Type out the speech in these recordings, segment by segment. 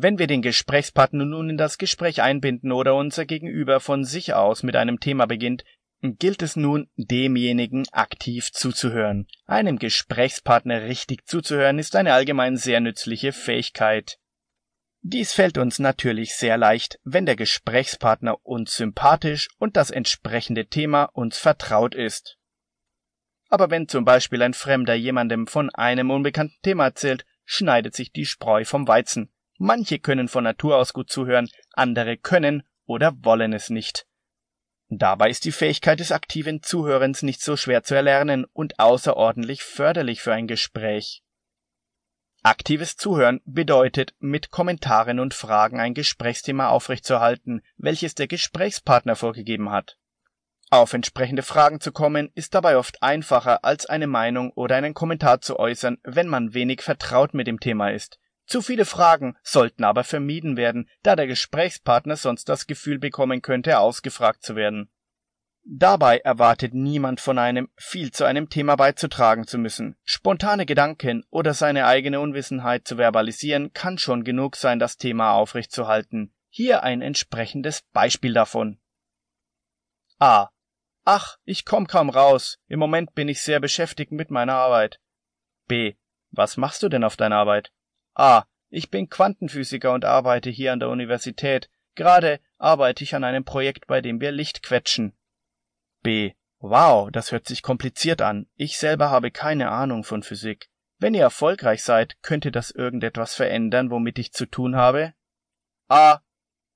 Wenn wir den Gesprächspartner nun in das Gespräch einbinden oder unser Gegenüber von sich aus mit einem Thema beginnt, gilt es nun, demjenigen aktiv zuzuhören. Einem Gesprächspartner richtig zuzuhören ist eine allgemein sehr nützliche Fähigkeit. Dies fällt uns natürlich sehr leicht, wenn der Gesprächspartner uns sympathisch und das entsprechende Thema uns vertraut ist. Aber wenn zum Beispiel ein Fremder jemandem von einem unbekannten Thema erzählt, schneidet sich die Spreu vom Weizen. Manche können von Natur aus gut zuhören, andere können oder wollen es nicht. Dabei ist die Fähigkeit des aktiven Zuhörens nicht so schwer zu erlernen und außerordentlich förderlich für ein Gespräch. Aktives Zuhören bedeutet, mit Kommentaren und Fragen ein Gesprächsthema aufrechtzuerhalten, welches der Gesprächspartner vorgegeben hat. Auf entsprechende Fragen zu kommen, ist dabei oft einfacher, als eine Meinung oder einen Kommentar zu äußern, wenn man wenig vertraut mit dem Thema ist. Zu viele Fragen sollten aber vermieden werden, da der Gesprächspartner sonst das Gefühl bekommen könnte, ausgefragt zu werden. Dabei erwartet niemand von einem, viel zu einem Thema beizutragen zu müssen. Spontane Gedanken oder seine eigene Unwissenheit zu verbalisieren kann schon genug sein, das Thema aufrechtzuerhalten. Hier ein entsprechendes Beispiel davon. A. Ach, ich komm kaum raus. Im Moment bin ich sehr beschäftigt mit meiner Arbeit. B. Was machst du denn auf deiner Arbeit? A. Ich bin Quantenphysiker und arbeite hier an der Universität. Gerade arbeite ich an einem Projekt, bei dem wir Licht quetschen. B. Wow, das hört sich kompliziert an. Ich selber habe keine Ahnung von Physik. Wenn ihr erfolgreich seid, könnte das irgendetwas verändern, womit ich zu tun habe? A.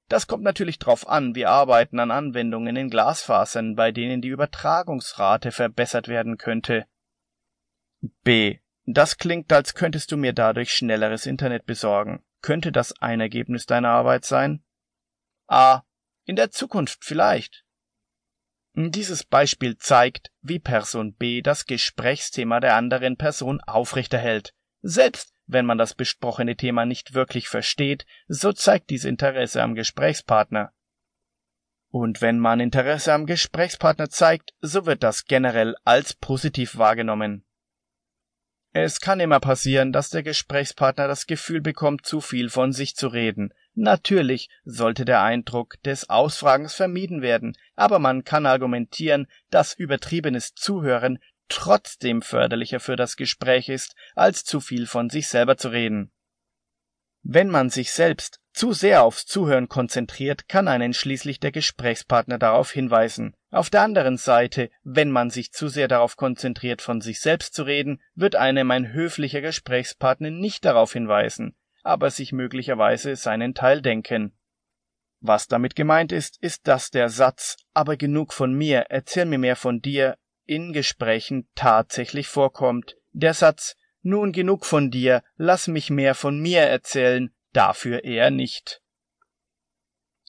Das kommt natürlich drauf an, wir arbeiten an Anwendungen in Glasfasern, bei denen die Übertragungsrate verbessert werden könnte. B. Das klingt, als könntest du mir dadurch schnelleres Internet besorgen. Könnte das ein Ergebnis deiner Arbeit sein? A. In der Zukunft vielleicht. Dieses Beispiel zeigt, wie Person B das Gesprächsthema der anderen Person aufrechterhält. Selbst wenn man das besprochene Thema nicht wirklich versteht, so zeigt dies Interesse am Gesprächspartner. Und wenn man Interesse am Gesprächspartner zeigt, so wird das generell als positiv wahrgenommen. Es kann immer passieren, dass der Gesprächspartner das Gefühl bekommt, zu viel von sich zu reden. Natürlich sollte der Eindruck des Ausfragens vermieden werden, aber man kann argumentieren, dass übertriebenes Zuhören trotzdem förderlicher für das Gespräch ist, als zu viel von sich selber zu reden. Wenn man sich selbst zu sehr aufs Zuhören konzentriert, kann einen schließlich der Gesprächspartner darauf hinweisen. Auf der anderen Seite, wenn man sich zu sehr darauf konzentriert, von sich selbst zu reden, wird einem ein höflicher Gesprächspartner nicht darauf hinweisen, aber sich möglicherweise seinen Teil denken. Was damit gemeint ist, ist, dass der Satz aber genug von mir, erzähl mir mehr von dir in Gesprächen tatsächlich vorkommt. Der Satz nun genug von dir, lass mich mehr von mir erzählen, dafür eher nicht.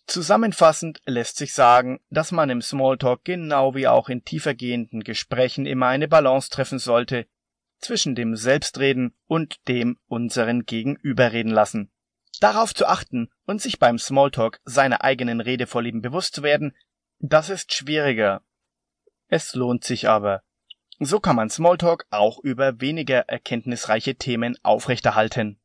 Zusammenfassend lässt sich sagen, dass man im Smalltalk genau wie auch in tiefergehenden Gesprächen immer eine Balance treffen sollte zwischen dem Selbstreden und dem unseren Gegenüberreden lassen. Darauf zu achten und sich beim Smalltalk seiner eigenen Redevorlieben bewusst zu werden, das ist schwieriger. Es lohnt sich aber. So kann man Smalltalk auch über weniger erkenntnisreiche Themen aufrechterhalten.